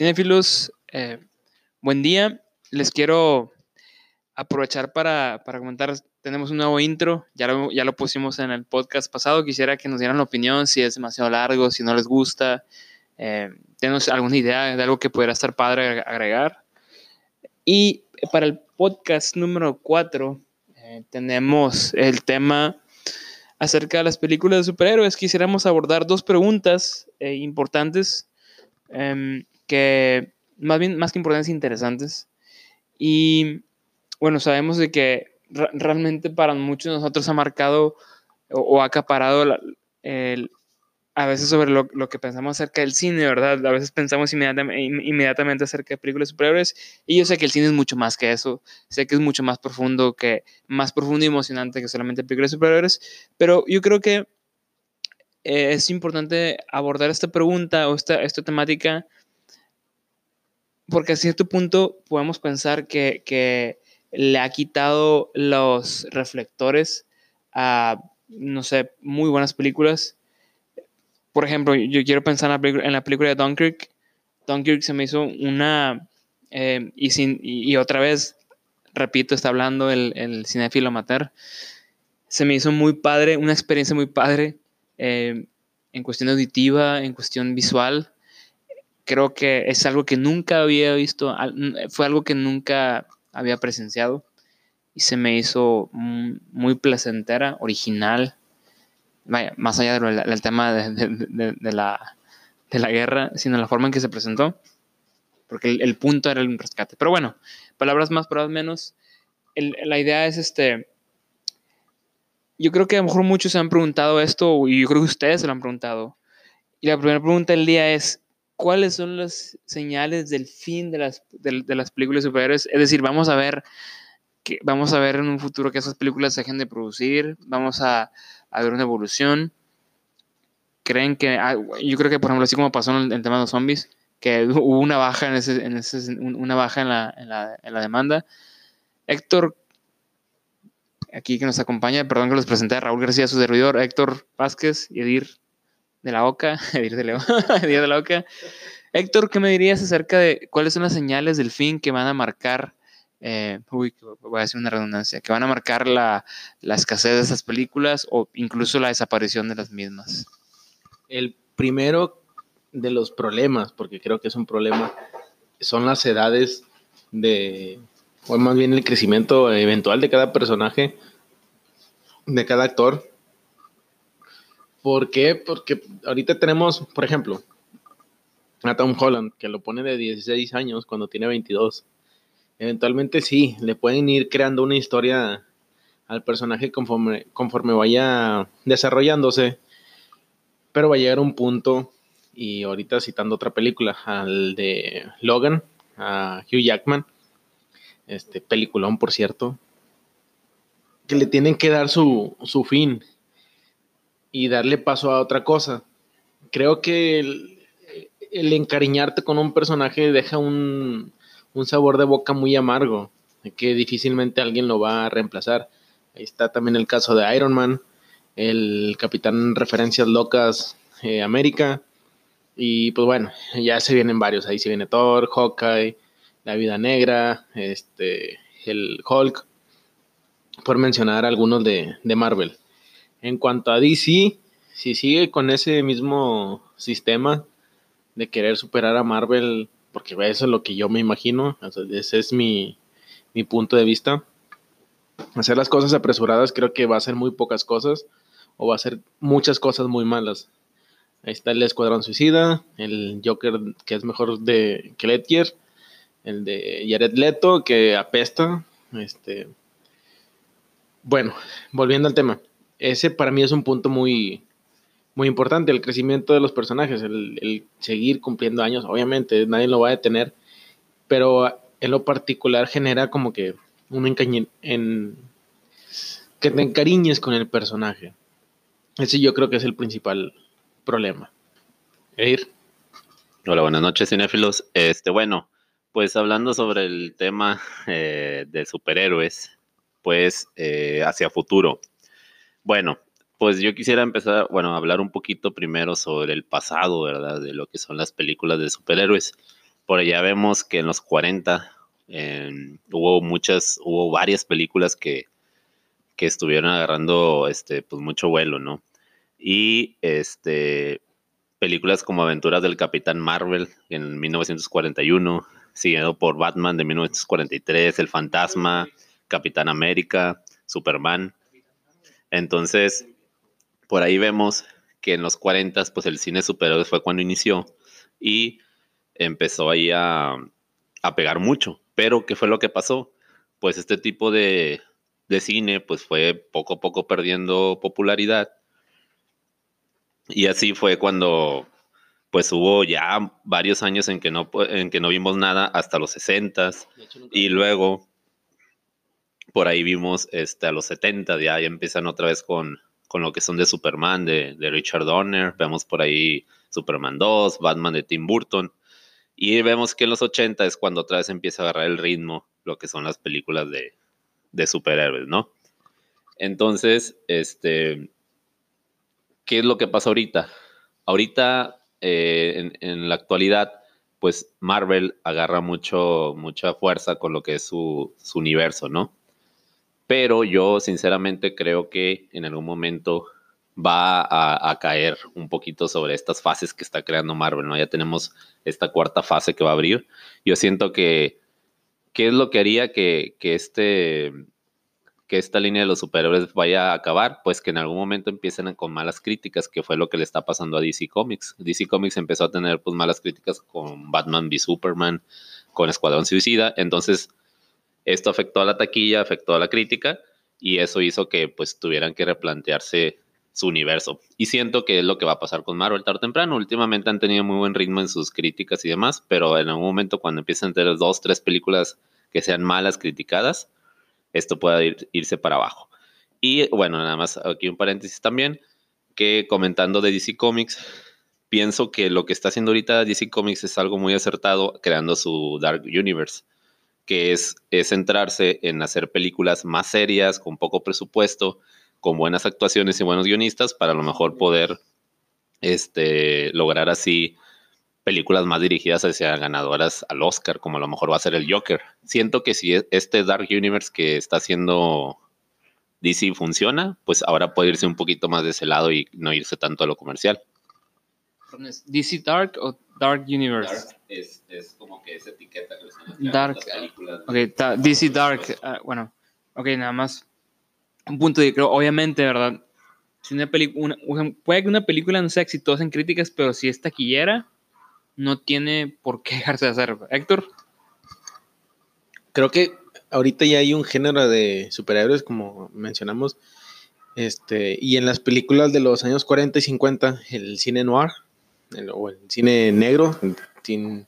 Cinefilos, eh, buen día. Les quiero aprovechar para, para, comentar, tenemos un nuevo intro, ya lo, ya lo pusimos en el podcast pasado, quisiera que nos dieran la opinión, si es demasiado largo, si no les gusta, eh, ¿tenemos alguna idea de algo que pudiera estar padre agregar? Y para el podcast número 4 eh, tenemos el tema acerca de las películas de superhéroes. Quisiéramos abordar dos preguntas eh, importantes em, que más bien, más que importantes, interesantes. Y bueno, sabemos de que realmente para muchos de nosotros ha marcado o, ha acaparado el, a veces sobre lo, lo, que pensamos acerca del cine, ¿verdad? A veces pensamos inmediatamente, inmediatamente acerca de películas superiores y yo sé que el cine es mucho más que eso, sé que es mucho más profundo, que, más profundo y emocionante que solamente películas superiores, pero yo creo que eh, es importante abordar esta pregunta o esta, esta temática porque a cierto punto podemos pensar que, le ha quitado los reflectores a, no sé, muy buenas películas por ejemplo, yo quiero pensar en la película, de Dunkirk. Dunkirk se me hizo una, eh, y, otra vez, repito, está hablando el, el cinéfilo amateur, se me hizo muy padre, una experiencia muy padre eh, en cuestión auditiva, en cuestión visual. Creo que es algo que nunca había visto, fue algo que nunca había presenciado y se me hizo muy placentera, original, vaya, más allá del, tema de, la, guerra, sino la forma en que se presentó, porque el, punto era el rescate. Pero bueno, palabras más, palabras menos, la idea es este, yo creo que a lo mejor muchos se han preguntado esto, y yo creo que ustedes se lo han preguntado, y la primera pregunta del día es, ¿cuáles son las señales del fin de las, de, las películas superhéroes? Es decir, vamos a ver que vamos a ver en un futuro que esas películas dejen de producir, vamos a, haber una evolución. Creen que, ah, yo creo que por ejemplo, así como pasó en el, tema de los zombies, que hubo una baja en, ese, en ese, una baja en la, en, la, en la, demanda. Héctor, aquí que nos acompaña, perdón que los presenté, Raúl García, su servidor, Héctor Vázquez y Edir de la Oca, Edir de, Edir de la Oca. Héctor, ¿qué me dirías acerca de cuáles son las señales del fin que van a marcar eh, uy, voy a decir una redundancia, que van a marcar la, la, escasez de esas películas o incluso la desaparición de las mismas. El primero de los problemas, porque creo que es un problema, son las edades de, o más bien el crecimiento eventual de cada personaje, de cada actor. ¿Por qué? Porque ahorita tenemos, por ejemplo, a Tom Holland, que lo pone de 16 años cuando tiene 22 Eventualmente sí, le pueden ir creando una historia al personaje conforme, conforme vaya desarrollándose, pero va a llegar un punto, y ahorita citando otra película, al de Logan, a Hugh Jackman, este peliculón por cierto, que le tienen que dar su, su fin y darle paso a otra cosa. Creo que el encariñarte con un personaje deja un, un sabor de boca muy amargo, que difícilmente alguien lo va a reemplazar. Ahí está también el caso de Iron Man, el Capitán Referencias Locas eh, América. Y pues bueno, ya se vienen varios. Ahí se viene Thor, Hawkeye, La Vida Negra, este, el Hulk, por mencionar algunos de, de Marvel. En cuanto a DC, si sigue con ese mismo sistema de querer superar a Marvel porque eso es lo que yo me imagino, ese es mi, punto de vista. Hacer las cosas apresuradas creo que va a ser muy pocas cosas o va a ser muchas cosas muy malas. Ahí está el Escuadrón Suicida, el Joker que es mejor de que Ledger, el de Jared Leto que apesta. Este, bueno, volviendo al tema, ese para mí es un punto muy, muy importante, el crecimiento de los personajes, el, seguir cumpliendo años, obviamente nadie lo va a detener, pero en lo particular genera como que un en que te encariñes con el personaje. Ese yo creo que es el principal problema. Eir. Hola, buenas noches, cinéfilos. Este, bueno, pues hablando sobre el tema eh, de superhéroes, pues eh, hacia futuro. Bueno, pues yo quisiera empezar, bueno, a hablar un poquito primero sobre el pasado, ¿verdad? De lo que son las películas de superhéroes. por allá vemos que en los 40 hubo muchas, hubo varias películas que, que estuvieron agarrando este, pues mucho vuelo, ¿no? Y este, películas como Aventuras del Capitán Marvel en 1941, siguiendo por Batman de 1943, El Fantasma, Capitán América, Superman. Entonces, por ahí vemos que en los 40 pues el cine superhéroes fue cuando inició y empezó ahí a, a pegar mucho. Pero, ¿qué fue lo que pasó? Pues este tipo de, de cine pues fue poco a poco perdiendo popularidad. Y así fue cuando pues hubo ya varios años en que no, en que no vimos nada hasta los 60 y luego por ahí vimos este, a los 70, ya, ya empiezan otra vez con, con lo que son de Superman, de, de Richard Donner, vemos por ahí Superman 2, Batman de Tim Burton, y vemos que en los 80 es cuando otra vez empieza a agarrar el ritmo lo que son las películas de, de superhéroes, ¿no? Entonces, este, ¿qué es lo que pasa ahorita? Ahorita, eh, en, en, la actualidad, pues Marvel agarra mucho, mucha fuerza con lo que es su, su universo, ¿no? Pero yo sinceramente creo que en algún momento va a, caer un poquito sobre estas fases que está creando Marvel, ¿no? Ya tenemos esta cuarta fase que va a abrir. Yo siento que, ¿qué es lo que haría que, que, este, que esta línea de los superhéroes vaya a acabar? Pues que en algún momento empiecen con malas críticas, que fue lo que le está pasando a DC Comics. DC Comics empezó a tener pues malas críticas con Batman v Superman, con Escuadrón Suicida, entonces esto afectó a la taquilla, afectó a la crítica y eso hizo que pues tuvieran que replantearse su universo. Y siento que es lo que va a pasar con Marvel tarde o temprano. Últimamente han tenido muy buen ritmo en sus críticas y demás, pero en algún momento cuando empiecen a tener dos, tres películas que sean malas criticadas, esto puede ir, irse para abajo. Y bueno, nada más aquí un paréntesis también, que comentando de DC Comics, pienso que lo que está haciendo ahorita DC Comics es algo muy acertado creando su Dark Universe, que es, es centrarse en hacer películas más serias, con poco presupuesto, con buenas actuaciones y buenos guionistas para a lo mejor poder este, lograr así películas más dirigidas hacia ganadoras al Oscar, como a lo mejor va a ser el Joker. Siento que si este Dark Universe que está haciendo DC funciona, pues ahora puede irse un poquito más de ese lado y no irse tanto a lo comercial. ¿DC Dark o Dark Universe? Dark es, es como que esa etiqueta que les Dark. Okay, DC Dark, uh, bueno, ok, nada más un punto de creo, obviamente, ¿verdad? Si una película, puede que una película no sea exitosa en críticas, pero si es taquillera, no tiene por qué dejarse de hacer. Héctor. Creo que ahorita ya hay un género de superhéroes, como mencionamos, este, y en las películas de los años 40 y 50, el cine noir, o el cine negro, sin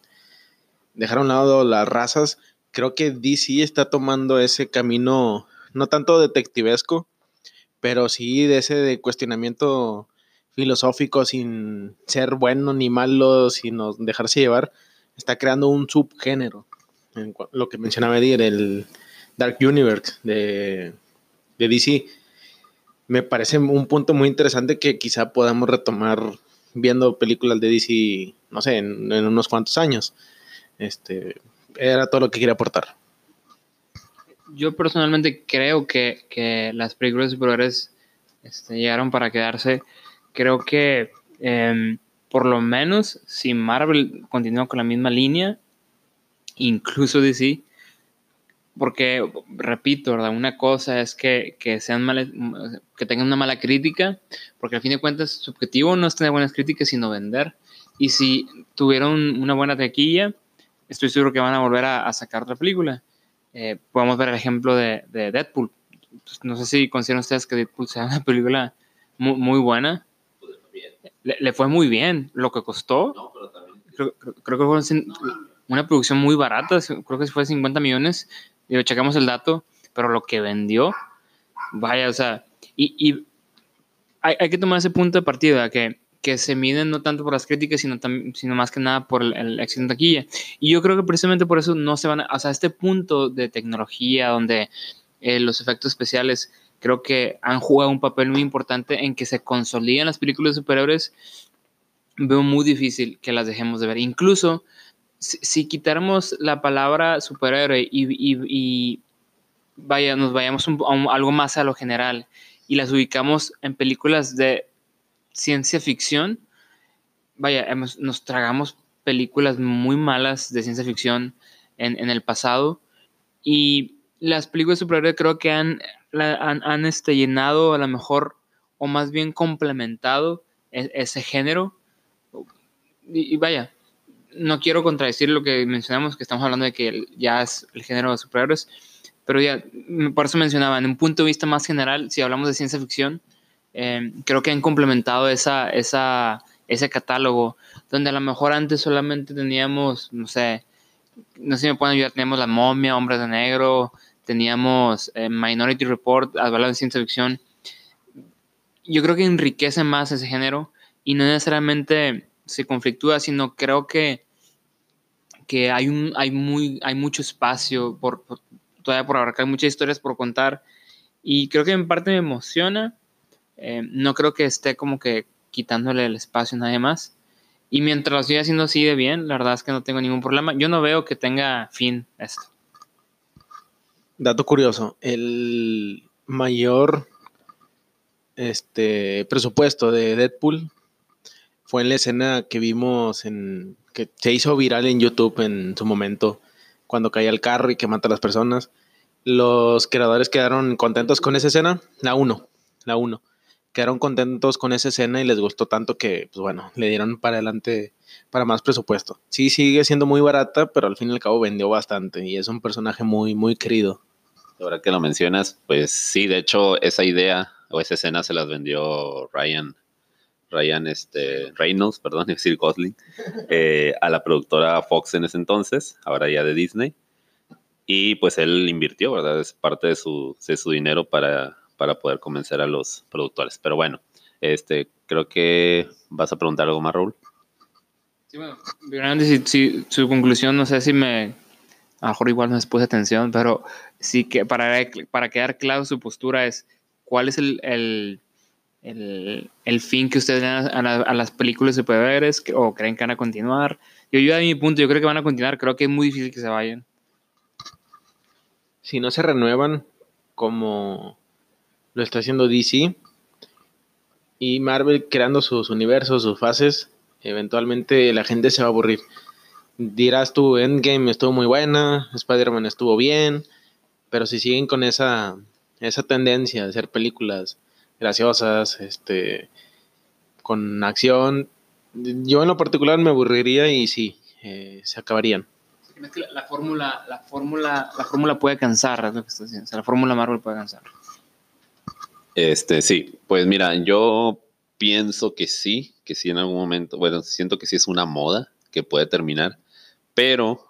dejar a un lado las razas, creo que DC está tomando ese camino no tanto detectivesco, pero sí de ese de cuestionamiento filosófico sin ser bueno ni malo, sino dejarse llevar, está creando un subgénero. En lo que mencionaba Edir, el Dark Universe de, de DC. Me parece un punto muy interesante que quizá podamos retomar viendo películas de DC, no sé, en, unos cuantos años. Este, era todo lo que quería aportar yo personalmente creo que, que las películas de superhéroes este, llegaron para quedarse. Creo que eh, por lo menos si Marvel continúa con la misma línea, incluso DC, porque repito, ¿verdad? Una cosa es que, que sean males, que tengan una mala crítica, porque al fin de cuentas su objetivo no es tener buenas críticas, sino vender. Y si tuvieron una buena taquilla, estoy seguro que van a volver a, a sacar otra película. Eh, podemos ver el ejemplo de, de Deadpool. Pues, no sé si consideran ustedes que Deadpool sea una película muy, muy buena. Le, le, fue muy bien. Lo que costó, no, creo, creo, que fue una producción muy barata. Creo que fue 50 millones. Y checamos el dato. Pero lo que vendió, vaya, o sea, y, y hay, hay, que tomar ese punto de partida que que se miden no tanto por las críticas, sino, sino más que nada por el, el éxito en taquilla. Y yo creo que precisamente por eso no se van a, o sea, este punto de tecnología donde eh, los efectos especiales creo que han jugado un papel muy importante en que se consoliden las películas de superhéroes, veo muy difícil que las dejemos de ver. Incluso si, si quitáramos la palabra superhéroe y, vaya, nos vayamos algo más a lo general y las ubicamos en películas de ciencia ficción, vaya, nos tragamos películas muy malas de ciencia ficción en, en el pasado y las películas de superhéroe creo que han, la- han, este, llenado a lo mejor o más bien complementado e- ese género. Y vaya, no quiero contradecir lo que mencionamos, que estamos hablando de que ya es el género de superhéroes, pero ya, mm, por eso mencionaba, en un punto de vista más general, si hablamos de ciencia ficción, eh, creo que han complementado esa, esa, ese catálogo, donde a lo mejor antes solamente teníamos, no sé, no sé si me pueden ayudar, teníamos La Momia, Hombres de Negro, teníamos eh, Minority Report, hablando de ciencia ficción. Yo creo que enriquece más ese género y no necesariamente se conflictúa, sino creo que, que hay, un, hay, muy, hay mucho espacio por, por- todavía por abarcar, muchas historias por contar y creo que en parte me emociona. Eh, no creo que esté como que quitándole el espacio a nadie más. Y mientras lo siga haciendo así de bien, la verdad es que no tengo ningún problema. Yo no veo que tenga fin esto. Dato curioso, el mayor este presupuesto de Deadpool fue en la escena que vimos en que se hizo viral en YouTube en su momento cuando cae el carro y que mata a las personas. Los creadores quedaron contentos con esa escena, la 1, la 1. Quedaron contentos con esa escena y les gustó tanto que, pues bueno, le dieron para adelante para más presupuesto. Sí, sigue siendo muy barata, pero al fin y al cabo vendió bastante y es un personaje muy, muy querido. Ahora que lo mencionas, pues sí, de hecho, esa idea o esa escena se las vendió Ryan, Ryan este, Reynolds, perdón, es decir, Gosling, eh, a la productora Fox en ese entonces, ahora ya de Disney. Y pues él invirtió, ¿verdad? Es parte de su, de su dinero para, para poder convencer a los productores. Pero bueno, este, creo que vas a preguntar algo más, Raúl. Sí, bueno, realmente si, si su conclusión, no sé si me, a lo mejor igual no les puse atención, pero sí que para, para quedar claro su postura es cuál es el, el, el, el fin que ustedes dan a, la- a las películas de superhéroes o creen que van a continuar. Yo, yo a mi punto, yo creo que van a continuar, creo que es muy difícil que se vayan. si no se renuevan como lo está haciendo DC y Marvel creando sus universos, sus fases, eventualmente la gente se va a aburrir. Dirás tú, Endgame estuvo muy buena, Spider-Man estuvo bien, pero si siguen con esa, esa tendencia de hacer películas graciosas, este, con acción, yo en lo particular me aburriría y sí, eh, se acabarían. Es que la, la fórmula, la fórmula, la fórmula puede cansar, es lo que estoy diciendo. O sea, la fórmula Marvel puede cansar. Este, sí, pues mira, yo pienso que sí, que sí en algún momento, bueno, siento que sí es una moda que puede terminar, pero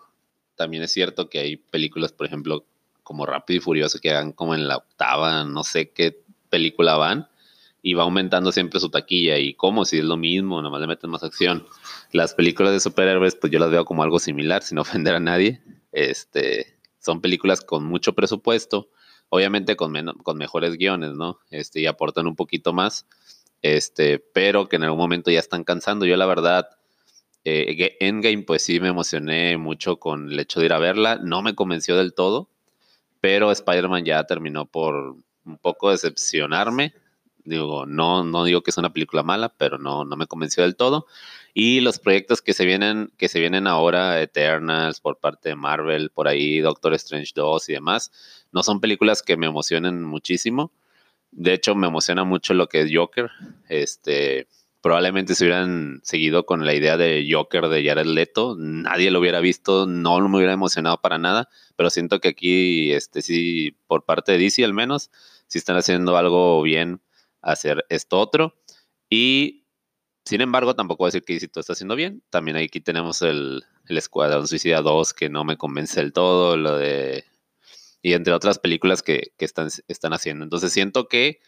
también es cierto que hay películas, por ejemplo, como Rápido y Furioso, que van como en la octava, no sé qué película van, y va aumentando siempre su taquilla, y como si es lo mismo, nomás le meten más acción. Las películas de superhéroes, pues yo las veo como algo similar, sin ofender a nadie. Este, son películas con mucho presupuesto, obviamente con, con mejores guiones, ¿no? Este, y aportan un poquito más, este, pero que en algún momento ya están cansando. Yo la verdad, eh, Endgame, pues sí me emocioné mucho con el hecho de ir a verla, no me convenció del todo, pero Spider-Man ya terminó por un poco decepcionarme. Digo, no, no digo que es una película mala, pero no, no me convenció del todo. Y los proyectos que se vienen, que se vienen ahora, Eternals por parte de Marvel, por ahí Doctor Strange 2 y demás, no son películas que me emocionen muchísimo. De hecho, me emociona mucho lo que es Joker. Este, probablemente si hubieran seguido con la idea de Joker de Jared Leto, nadie lo hubiera visto, no me hubiera emocionado para nada, pero siento que aquí, este, sí, por parte de DC al menos, sí están haciendo algo bien hacer esto otro. Y sin embargo, tampoco voy a decir que todo está haciendo bien. También aquí tenemos el, el Escuadrón Suicida 2 que no me convence del todo, lo de... Y entre otras películas que, que están, están haciendo. Entonces siento que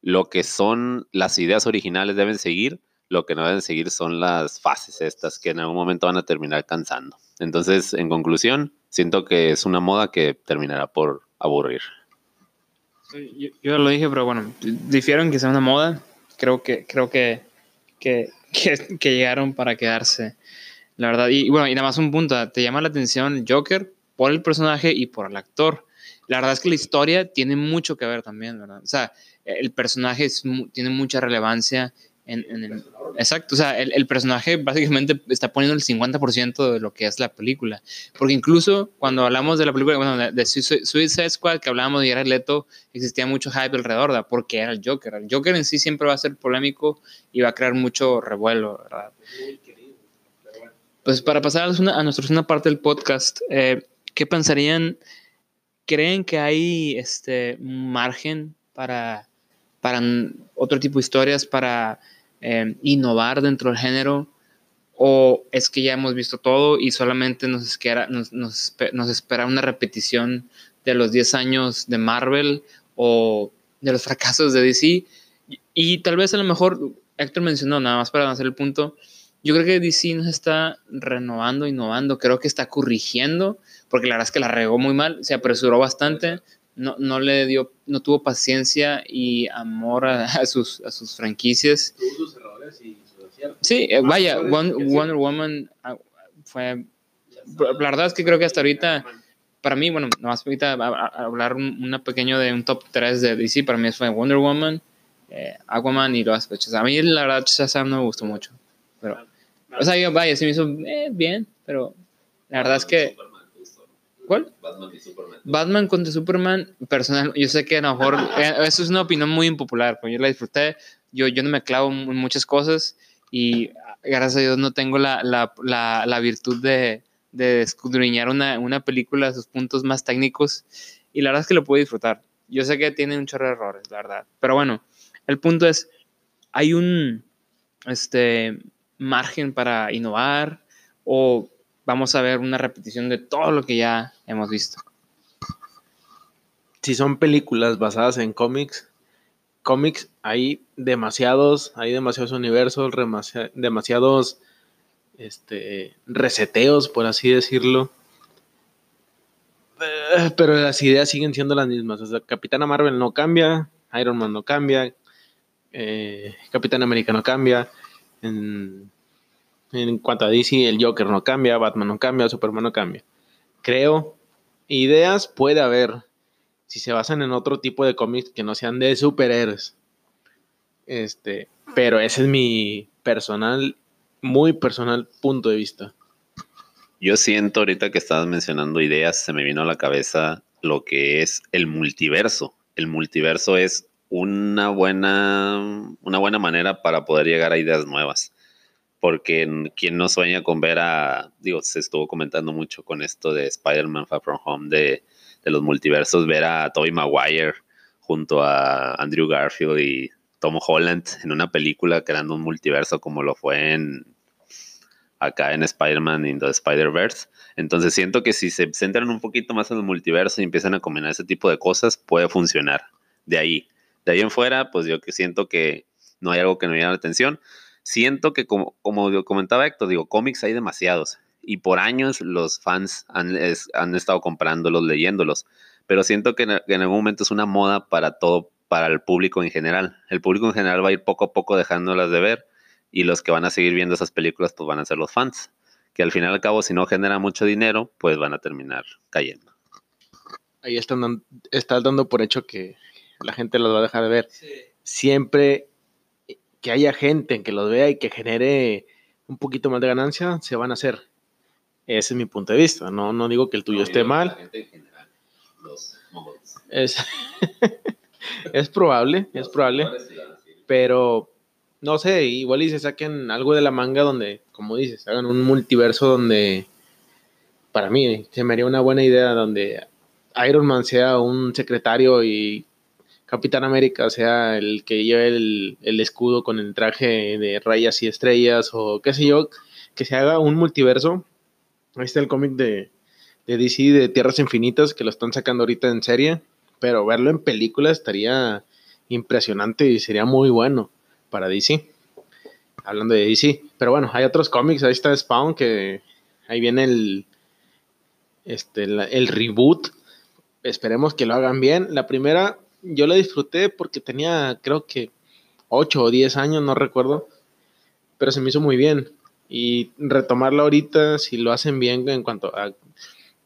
lo que son las ideas originales deben seguir, lo que no deben seguir son las fases estas que en algún momento van a terminar cansando. Entonces, en conclusión, siento que es una moda que terminará por aburrir. Yo, yo lo dije, pero bueno, difiero en que sea una moda. Creo que, creo que, que, que, llegaron para quedarse. La verdad, y, bueno, y nada más un punto, te llama la atención Joker por el personaje y por el actor. La verdad es que la historia tiene mucho que ver también, ¿verdad? O sea, el personaje es tiene mucha relevancia en el... Exacto, o sea, el, el personaje básicamente está poniendo el 50% de lo que es la película. Porque incluso cuando hablamos de la película, bueno, de, de Suicide Squad, que hablábamos de Jared Leto, existía mucho hype alrededor, ¿verdad? Porque era el Joker. El Joker en sí siempre va a ser polémico y va a crear mucho revuelo, ¿verdad? Pues para pasar a, una- a nuestra segunda parte del podcast, eh, ¿qué pensarían? ¿Creen que hay este margen para, para otro tipo de historias, para eh, innovar dentro del género? ¿O es que ya hemos visto todo y solamente nos espera, una repetición de los 10 años de Marvel o de los fracasos de DC? Y, y tal vez a lo mejor, Héctor mencionó, nada más para hacer el punto, yo creo que DC nos está renovando, innovando, creo que está corrigiendo, porque la verdad es que la regó muy mal, se apresuró bastante, no, no le dio, no tuvo paciencia y amor a, a sus, a sus franquicias. Tuvo sus errores y sus aciertos. Sí, eh, vaya. Wonder Woman ah, fue, la verdad es que creo que hasta ahorita, para mí, bueno, nomás ahorita a- a- a hablar un, una pequeño de un top 3 de DC, para mí fue Wonder Woman, eh, Aquaman y los Shazam. A mí la verdad Shazam no me gustó mucho, pero, o sea, yo, vaya, se me hizo eh, bien, pero la verdad es que, ¿cuál? Batman y Superman. Batman contra Superman, personal, yo sé que a lo mejor eh, eso es una opinión muy impopular, pero yo la disfruté, yo, yo no me clavo en muchas cosas y gracias a Dios no tengo la, la, la, la virtud de, de escudriñar una, una película a sus puntos más técnicos y la verdad es que lo puedo disfrutar. Yo sé que tiene un chorro de errores, la verdad, pero bueno, el punto es, hay un este, margen para innovar o vamos a ver una repetición de todo lo que ya hemos visto. Si son películas basadas en cómics, cómics hay demasiados, hay demasiados universos, demasi- demasiados este, reseteos, por así decirlo. Eh, Pero las ideas siguen siendo las mismas. O sea, Capitana Marvel no cambia, Iron Man no cambia, eh, Capitán América no cambia. En cuanto a DC, el Joker no cambia, Batman no cambia, Superman no cambia. Creo, ideas puede haber si se basan en otro tipo de cómics que no sean de superhéroes. Este, pero ese es mi personal, muy personal punto de vista. Yo siento ahorita que estabas mencionando ideas, se me vino a la cabeza lo que es el multiverso. El multiverso es una buena, una buena manera para poder llegar a ideas nuevas. Porque en- quien no sueña con ver a, digo, se estuvo comentando mucho con esto de Spider-Man Far From Home, de, de los multiversos, ver a Tobey Maguire junto a Andrew Garfield y Tom Holland en una película creando un multiverso como lo fue en acá en Spider-Man y the Spider-Verse. Entonces siento que si se centran un poquito más en el multiverso y empiezan a combinar ese tipo de cosas, puede funcionar. De ahí. De ahí en fuera, pues yo que siento que no hay algo que me llame la atención. Siento que como, como comentaba Héctor, digo, cómics hay demasiados. Y por años los fans han, es- han estado comprándolos, leyéndolos. Pero siento que en, que en algún momento es una moda para todo, para el público en general. El público en general va a ir poco a poco dejándolas de ver y los que van a seguir viendo esas películas pues van a ser los fans, que al final y al cabo si no genera mucho dinero, pues van a terminar cayendo. Ahí están, estás dando por hecho que la gente los va a dejar de ver. Siempre que haya gente que los vea y que genere un poquito más de ganancia, se van a hacer. Ese es mi punto de vista. No, no digo que el tuyo esté mal. Es, es probable, es probable. Pero no sé, igual y se saquen algo de la manga donde, como dices, hagan un multiverso donde, para mí, se me haría una buena idea donde Iron Man sea un secretario y Capitán América sea el que lleve el, escudo con el traje de rayas y estrellas o qué sé yo, que se haga un multiverso. Ahí está el cómic de, DC de Tierras Infinitas que lo están sacando ahorita en serie, pero verlo en película estaría impresionante y sería muy bueno para DC. Hablando de DC. Pero bueno, hay otros cómics. Ahí está Spawn, que ahí viene el, este, el reboot. Esperemos que lo hagan bien. La primera yo la disfruté porque tenía creo que 8 o 10 años, no recuerdo. Pero se me hizo muy bien. Y retomarlo ahorita, si lo hacen bien en cuanto a,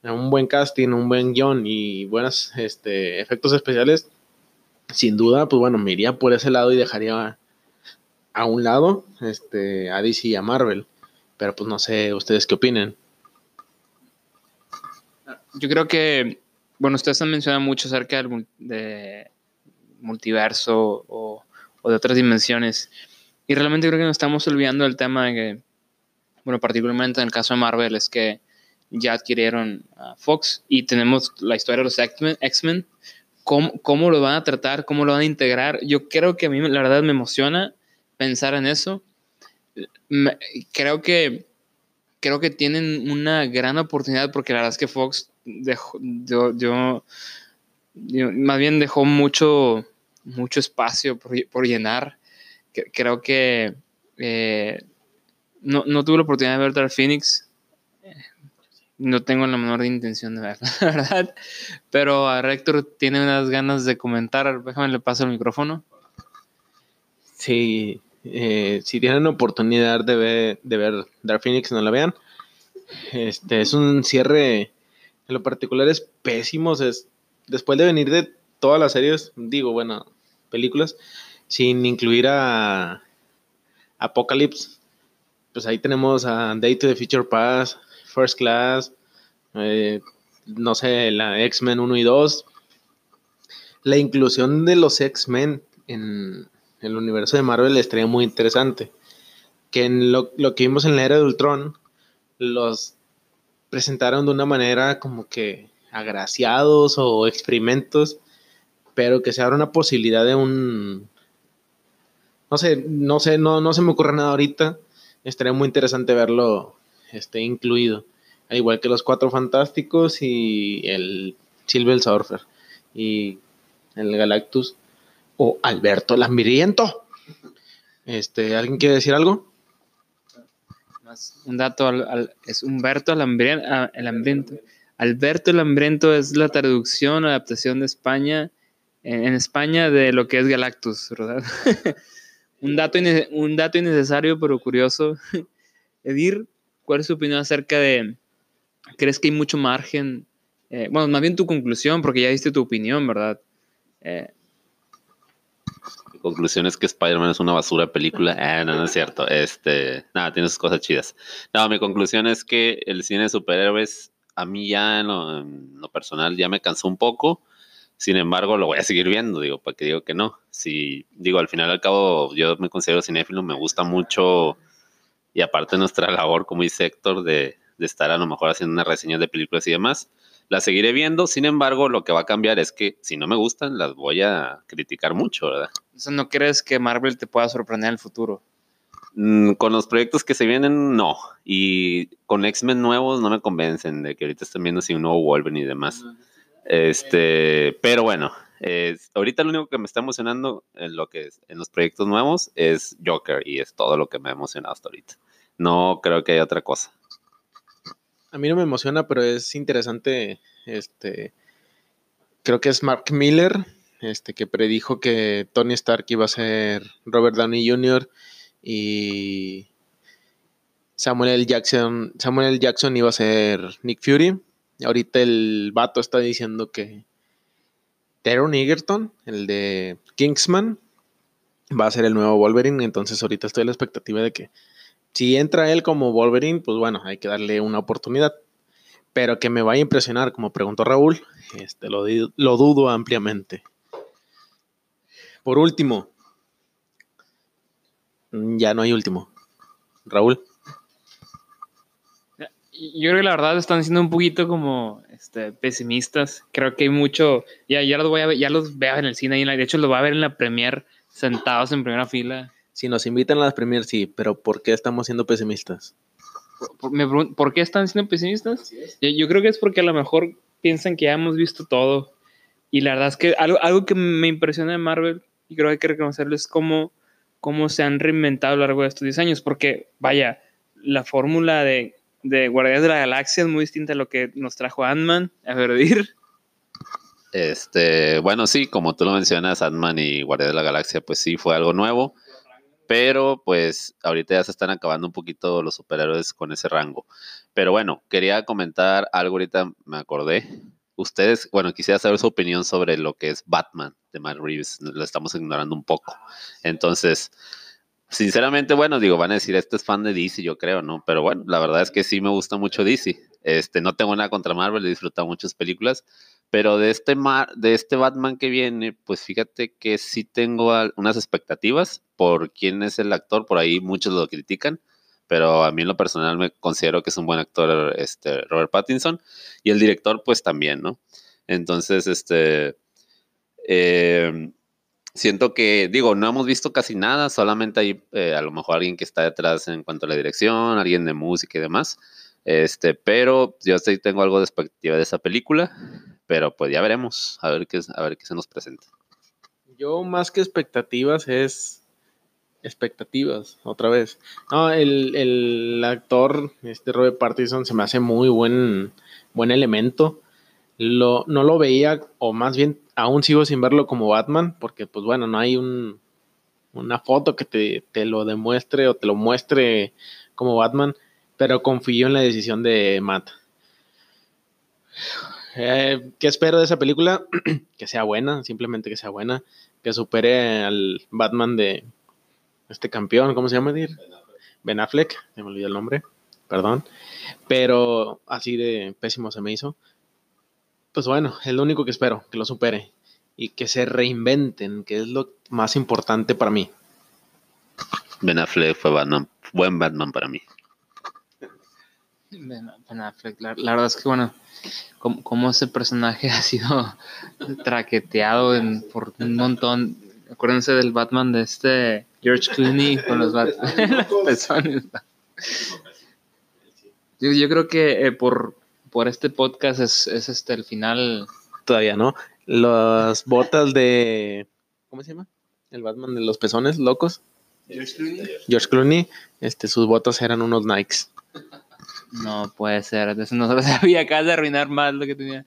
a un buen casting, un buen guion y buenos este, efectos especiales, sin duda, pues bueno, me iría por ese lado y dejaría a un lado este, a DC y a Marvel. Pero pues no sé ustedes qué opinen. Yo creo que, bueno, ustedes han mencionado mucho acerca del de multiverso o, o de otras dimensiones. Y realmente creo que nos estamos olvidando del tema de que, bueno, particularmente en el caso de Marvel, es que ya adquirieron a Fox y tenemos la historia de los X-Men. ¿Cómo, ¿Cómo lo van a tratar? ¿Cómo lo van a integrar? Yo creo que a mí, la verdad, me emociona pensar en eso. Creo que creo que tienen una gran oportunidad porque la verdad es que Fox dejó, yo, yo- yo- más bien dejó mucho, mucho espacio por, por llenar. Creo que eh, no, no tuve la oportunidad de ver Dark Phoenix. Eh, No tengo la menor intención de verla, la verdad. Pero a Rector tiene unas ganas de comentar. Déjame le paso el micrófono. Sí, eh, si tienen oportunidad de ver, de ver Dark Phoenix, no la vean. Este es un cierre, en lo particular es pésimo. es- después de venir de todas las series, digo, bueno, películas, sin incluir a Apocalypse, pues ahí tenemos a Day to the Future Pass, First Class, eh, no sé, la X-Men 1 y 2. La inclusión de los X-Men en el universo de Marvel estaría muy interesante. Que en lo, lo que vimos en la era de Ultron, los presentaron de una manera como que agraciados o experimentos, pero que se abra una posibilidad de un... No sé, no sé, no, no se me ocurre nada ahorita. Estaría muy interesante verlo este, incluido. Al igual que los Cuatro Fantásticos y el Silver Surfer y el Galactus o Alberto el Hambriento. Este, ¿alguien quiere decir algo? Más un dato, al- al- es Humberto el, ah, el Hambriento. Alberto el Hambriento es la traducción, adaptación de España, en, en España de lo que es Galactus, ¿verdad? un, dato un dato innecesario pero curioso. Edir, ¿cuál es tu opinión acerca de, crees que hay mucho margen? eh, bueno, más bien tu conclusión, porque ya diste tu opinión, ¿verdad? Eh, conclusión es que Spider-Man es una basura película. Ah, no, no es cierto. Este, nada, tiene sus cosas chidas. No, mi conclusión es que el cine de superhéroes, a mí ya en lo, en lo personal, ya me cansó un poco. Sin embargo, lo voy a seguir viendo, digo, para que digo que no. Si, digo, al final al cabo, yo me considero cinéfilo, me gusta mucho. Y aparte nuestra labor, como dice Héctor, de, de estar a lo mejor haciendo unas reseñas de películas y demás, las seguiré viendo. Sin embargo, lo que va a cambiar es que si no me gustan, las voy a criticar mucho, ¿verdad? o sea, ¿No crees que Marvel te pueda sorprender en el futuro? Mm, con los proyectos que se vienen, no. Y con X-Men nuevos no me convencen de que ahorita están viendo si un nuevo Wolverine y demás. Este, pero bueno, ahorita lo único que me está emocionando en lo que es, en los proyectos nuevos es Joker y es todo lo que me ha emocionado hasta ahorita. No creo que haya otra cosa. A mí no me emociona, pero es interesante. Este, creo que es Mark Miller, este, que predijo que Tony Stark iba a ser Robert Downey Jr. y Samuel L. Jackson, Samuel L. Jackson iba a ser Nick Fury. Ahorita el vato está diciendo que Taron Egerton, el de Kingsman, va a ser el nuevo Wolverine. Entonces ahorita estoy a la expectativa de que si entra él como Wolverine, pues bueno, hay que darle una oportunidad. Pero que me vaya a impresionar, como preguntó Raúl, este, lo, lo dudo ampliamente. Por último, mm, ya no hay último. Raúl, Yo creo que la verdad están siendo un poquito como este, pesimistas. Creo que hay mucho. Ya, ya los voy a ver, ya los veo en el cine. de hecho, los voy a ver en la premier sentados en primera fila. Si nos invitan a las premiers, sí, pero ¿por qué estamos siendo pesimistas? Por, por- me pregun- ¿por qué están siendo pesimistas? Yo, yo creo que es porque a lo mejor piensan que ya hemos visto todo. Y la verdad es que algo, algo que me impresiona de Marvel, y creo que hay que reconocerlo, es cómo, cómo se han reinventado a lo largo de estos 10 años. Porque, vaya, la fórmula de, de Guardianes de la Galaxia es muy distinta a lo que nos trajo Ant-Man a Verdir. Este, bueno, sí, como tú lo mencionas, Ant-Man y Guardia de la Galaxia, pues sí fue algo nuevo. Pero pues ahorita ya se están acabando un poquito los superhéroes con ese rango. Pero bueno, quería comentar algo ahorita, me acordé. Ustedes, bueno, quisiera saber su opinión sobre lo que es Batman de Matt Reeves. Lo estamos ignorando un poco. Entonces, sinceramente, bueno, digo, van a decir, este es fan de DC, yo creo, ¿no? Pero bueno, la verdad es que sí me gusta mucho DC. Este, no tengo nada contra Marvel, he disfrutado muchas películas, pero de este, de este Batman que viene, pues fíjate que sí tengo unas expectativas por quién es el actor, por ahí muchos lo critican, pero a mí en lo personal me considero que es un buen actor este, Robert Pattinson y el director pues también, ¿no? Entonces, este, eh, siento que, digo, no hemos visto casi nada, solamente hay eh, a lo mejor alguien que está detrás en cuanto a la dirección, alguien de música y demás, este, pero yo sí tengo algo de expectativa de esa película, pero pues ya veremos, a ver qué, a ver qué se nos presenta. Yo más que expectativas es expectativas, otra vez. No, el, actor, este Robert Pattinson, se me hace muy buen, buen elemento. Lo, no lo veía, o más bien aún sigo sin verlo como Batman, porque pues bueno, no hay un, una foto que te, te, lo demuestre o te lo muestre como Batman, pero confío en la decisión de Matt. Eh, ¿Qué espero de esa película? que sea buena, simplemente que sea buena, que supere al Batman de este campeón, ¿cómo se llama? Ben Affleck, se me olvidó el nombre, perdón, pero así de pésimo se me hizo. Pues bueno, es lo único que espero, que lo supere y que se reinventen, que es lo más importante para mí. Ben Affleck fue buen Batman para mí. Ben Affleck, la, verdad es que bueno, como, ese personaje ha sido traqueteado por un montón. Acuérdense del Batman de este George Clooney con los, pezones. Yo, yo, creo que eh, por, por este podcast es, es, este el final. Todavía no. Las botas de. ¿Cómo se llama? El Batman de los pezones locos. George Clooney. George Clooney, este, sus botas eran unos Nikes. No puede ser. no no sabía. Acabas de arruinar más lo que tenía.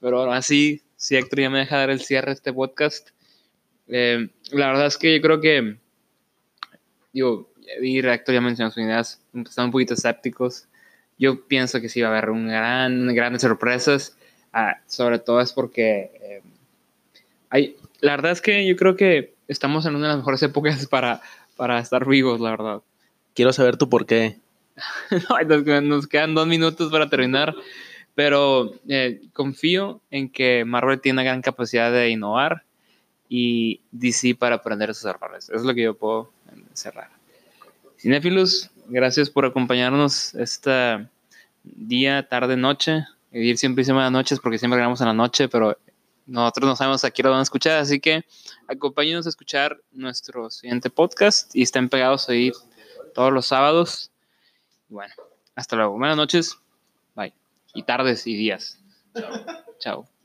Pero ahora así, si Héctor ya me deja dar el cierre a este podcast. Eh, la verdad es que yo creo que. Digo, y Héctor ya mencionó sus ideas. Están un poquito escépticos. Yo pienso que sí va a haber un gran, grandes sorpresas. Ah, sobre todo es porque. Eh, la verdad es que yo creo que estamos en una de las mejores épocas para, para estar vivos, la verdad. Quiero saber tu por qué. nos quedan dos minutos para terminar, pero eh, confío en que Marvel tiene una gran capacidad de innovar y DC para aprender sus errores. es lo que yo puedo cerrar. Cinefilos, gracias por acompañarnos esta día, tarde, noche. Ir siempre hicimos las noches porque siempre grabamos en la noche, pero nosotros no sabemos a quién lo van a escuchar, así que acompáñenos a escuchar nuestro siguiente podcast y estén pegados ahí todos los sábados. Bueno, hasta luego. Buenas noches. Bye. Y tardes y días. Chao. Chao.